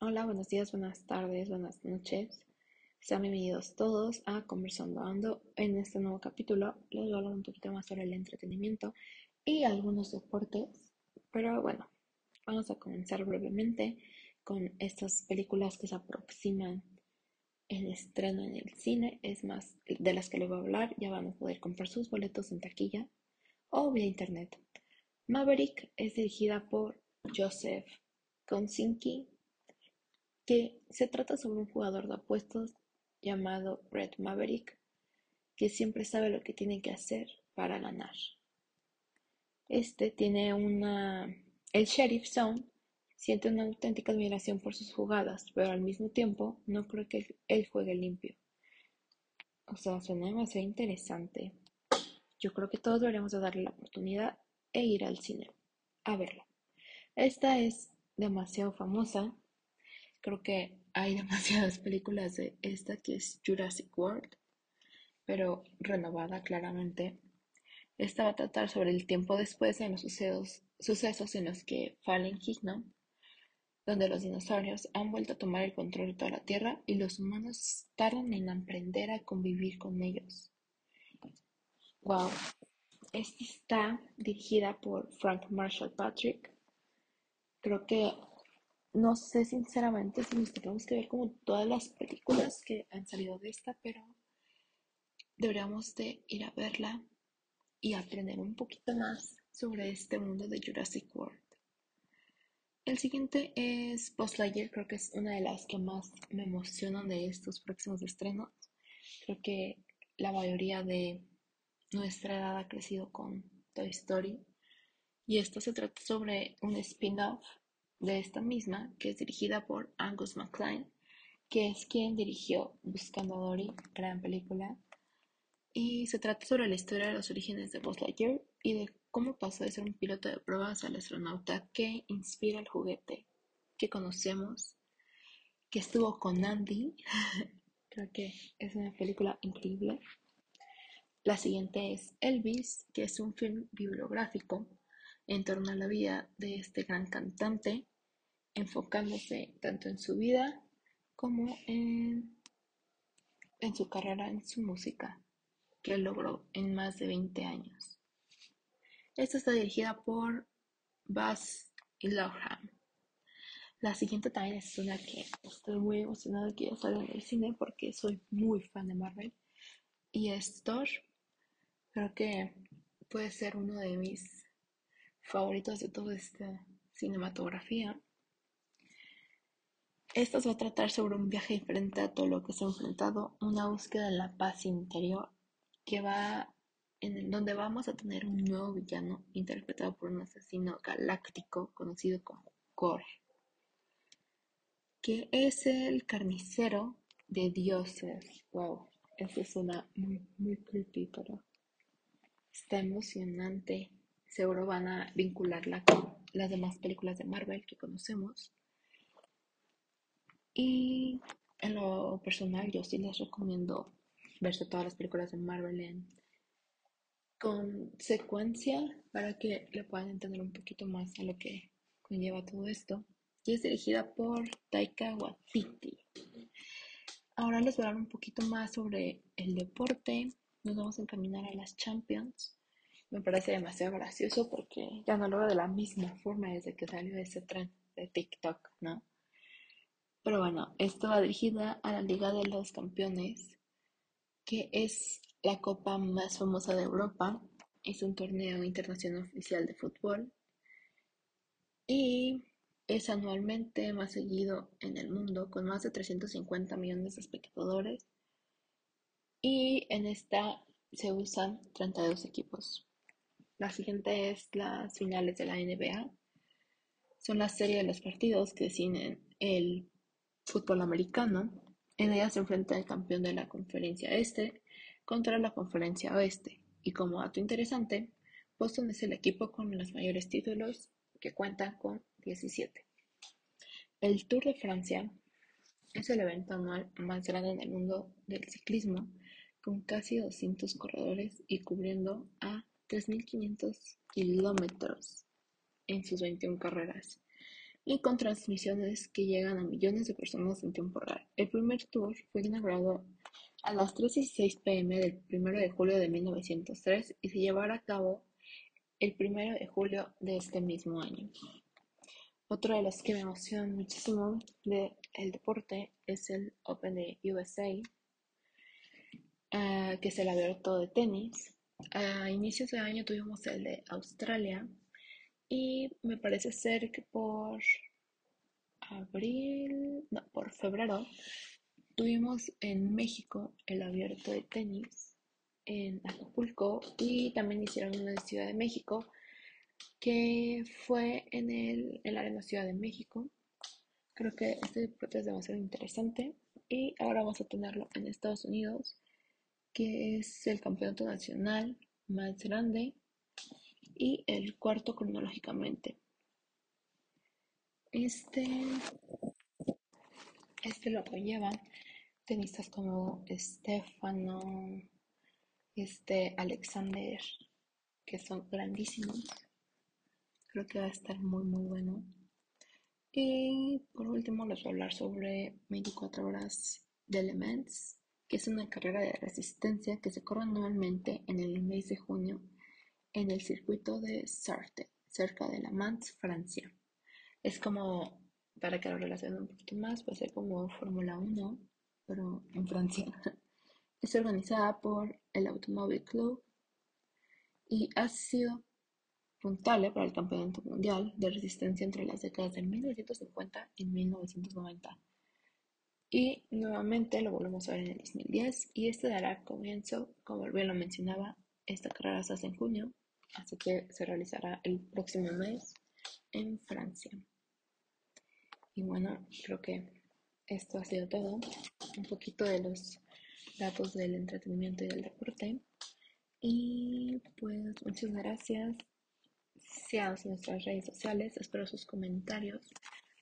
Hola, buenos días, buenas tardes, buenas noches. Sean bienvenidos todos a Conversando Ando. En este nuevo capítulo les voy a hablar un poquito más sobre el entretenimiento y algunos deportes. Pero bueno, vamos a comenzar brevemente con estas películas que se aproximan el estreno en el cine. Es más, de las que les voy a hablar, ya van a poder comprar sus boletos en taquilla o vía internet. Maverick es dirigida por Joseph Konsinki que se trata sobre un jugador de apuestos llamado Red Maverick, que siempre sabe lo que tiene que hacer para ganar. Este tiene una... El sheriff Zone siente una auténtica admiración por sus jugadas, pero al mismo tiempo no cree que él juegue limpio. O sea, suena demasiado interesante. Yo creo que todos deberíamos de darle la oportunidad e ir al cine a verla. Esta es demasiado famosa Creo que hay demasiadas películas de esta que es Jurassic World, pero renovada claramente. Esta va a tratar sobre el tiempo después de los sucesos, en los que Fallen Kingdom, donde los dinosaurios han vuelto a tomar el control de toda la Tierra y los humanos tardan en aprender a convivir con ellos. Wow. Esta está dirigida por Frank Marshall Patrick. Creo que no sé sinceramente si nos tenemos que ver como todas las películas que han salido de esta, pero deberíamos de ir a verla y aprender un poquito más sobre este mundo de Jurassic World. El siguiente es Buzz Lightyear, creo que es una de las que más me emocionan de estos próximos estrenos. Creo que la mayoría de nuestra edad ha crecido con Toy Story y esto se trata sobre un spin-off de esta misma, que es dirigida por Angus MacLean, que es quien dirigió Buscando a Dory, gran película. Y se trata sobre la historia de los orígenes de Buzz Lightyear y de cómo pasó de ser un piloto de pruebas al astronauta que inspira el juguete que conocemos, que estuvo con Andy. Creo que es una película increíble. La siguiente es Elvis, que es un film bibliográfico en torno a la vida de este gran cantante, enfocándose tanto en su vida como en, en su carrera en su música, que logró en más de 20 años. Esta está dirigida por Buzz Lohan. La siguiente también es una que estoy muy emocionada que ya salga en el cine porque soy muy fan de Marvel. Y es Thor. Creo que puede ser uno de mis favoritos de toda esta cinematografía. Esta se va a tratar sobre un viaje diferente a todo lo que se ha enfrentado, una búsqueda de la paz interior que va en donde vamos a tener un nuevo villano interpretado por un asesino galáctico conocido como Gore, que es el carnicero de dioses. Wow, eso suena muy, muy creepy, pero está emocionante. Seguro van a vincularla con las demás películas de Marvel que conocemos. Y en lo personal, yo sí les recomiendo verse todas las películas de Marvel en con secuencia para que le puedan entender un poquito más a lo que conlleva todo esto. Y es dirigida por Taika Waititi. Ahora les voy a hablar un poquito más sobre el deporte. Nos vamos a encaminar a las Champions me parece demasiado gracioso porque ya no lo veo de la misma forma desde que salió ese tren de TikTok, ¿no? Pero bueno, esto va dirigida a la Liga de los Campeones, que es la copa más famosa de Europa. Es un torneo internacional oficial de fútbol y es anualmente más seguido en el mundo con más de 350 millones de espectadores y en esta se usan 32 equipos. La siguiente es las finales de la NBA. Son la serie de los partidos que definen el fútbol americano. En ella se enfrenta el campeón de la conferencia este contra la conferencia oeste. Y como dato interesante, Boston es el equipo con los mayores títulos que cuenta con 17. El Tour de Francia es el evento anual más grande en el mundo del ciclismo, con casi 200 corredores y cubriendo a 3.500 kilómetros en sus 21 carreras y con transmisiones que llegan a millones de personas en tiempo real. El primer tour fue inaugurado a las 3.16 pm del 1 de julio de 1903 y se llevará a cabo el 1 de julio de este mismo año. Otro de los que me emocionan muchísimo del el deporte es el Open de USA, ah, que es el abierto de tenis. A inicios de año tuvimos el de Australia y me parece ser que por abril, no, por febrero, tuvimos en México el abierto de tenis en Acapulco y también hicieron uno en Ciudad de México que fue en el, en la Arena Ciudad de México. Creo que este deporte es demasiado interesante y ahora vamos a tenerlo en Estados Unidos, que es el campeonato nacional más grande y el cuarto cronológicamente. Este, este lo llevan tenistas como Stefano, este Alexander, que son grandísimos. Creo que va a estar muy muy bueno. Y por último les voy a hablar sobre 24 horas de Elements, que es una carrera de resistencia que se corre anualmente en el mes de junio en el circuito de Sarthe, cerca de La Mans, Francia. Es como, para que lo relacionen un poquito más, a ser como Fórmula 1, pero en Francia. Es organizada por el Automóvil Club y ha sido puntable para el Campeonato Mundial de Resistencia entre las décadas de 1950 y 1990. Y nuevamente lo volvemos a ver en el 2010 y este dará comienzo, como bien lo mencionaba, esta carrera se hace en junio, así que se realizará el próximo mes en Francia. Y bueno, creo que esto ha sido todo. Un poquito de los datos del entretenimiento y del deporte. Y pues muchas gracias. Sean nuestras redes sociales. Espero sus comentarios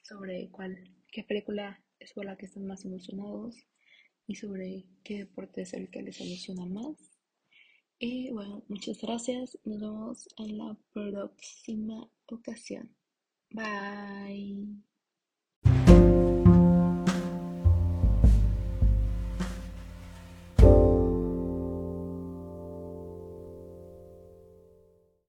sobre cuál, qué película es por la que están más emocionados y sobre qué deporte es el que les emociona más. Y bueno, muchas gracias. Nos vemos en la próxima ocasión. Bye.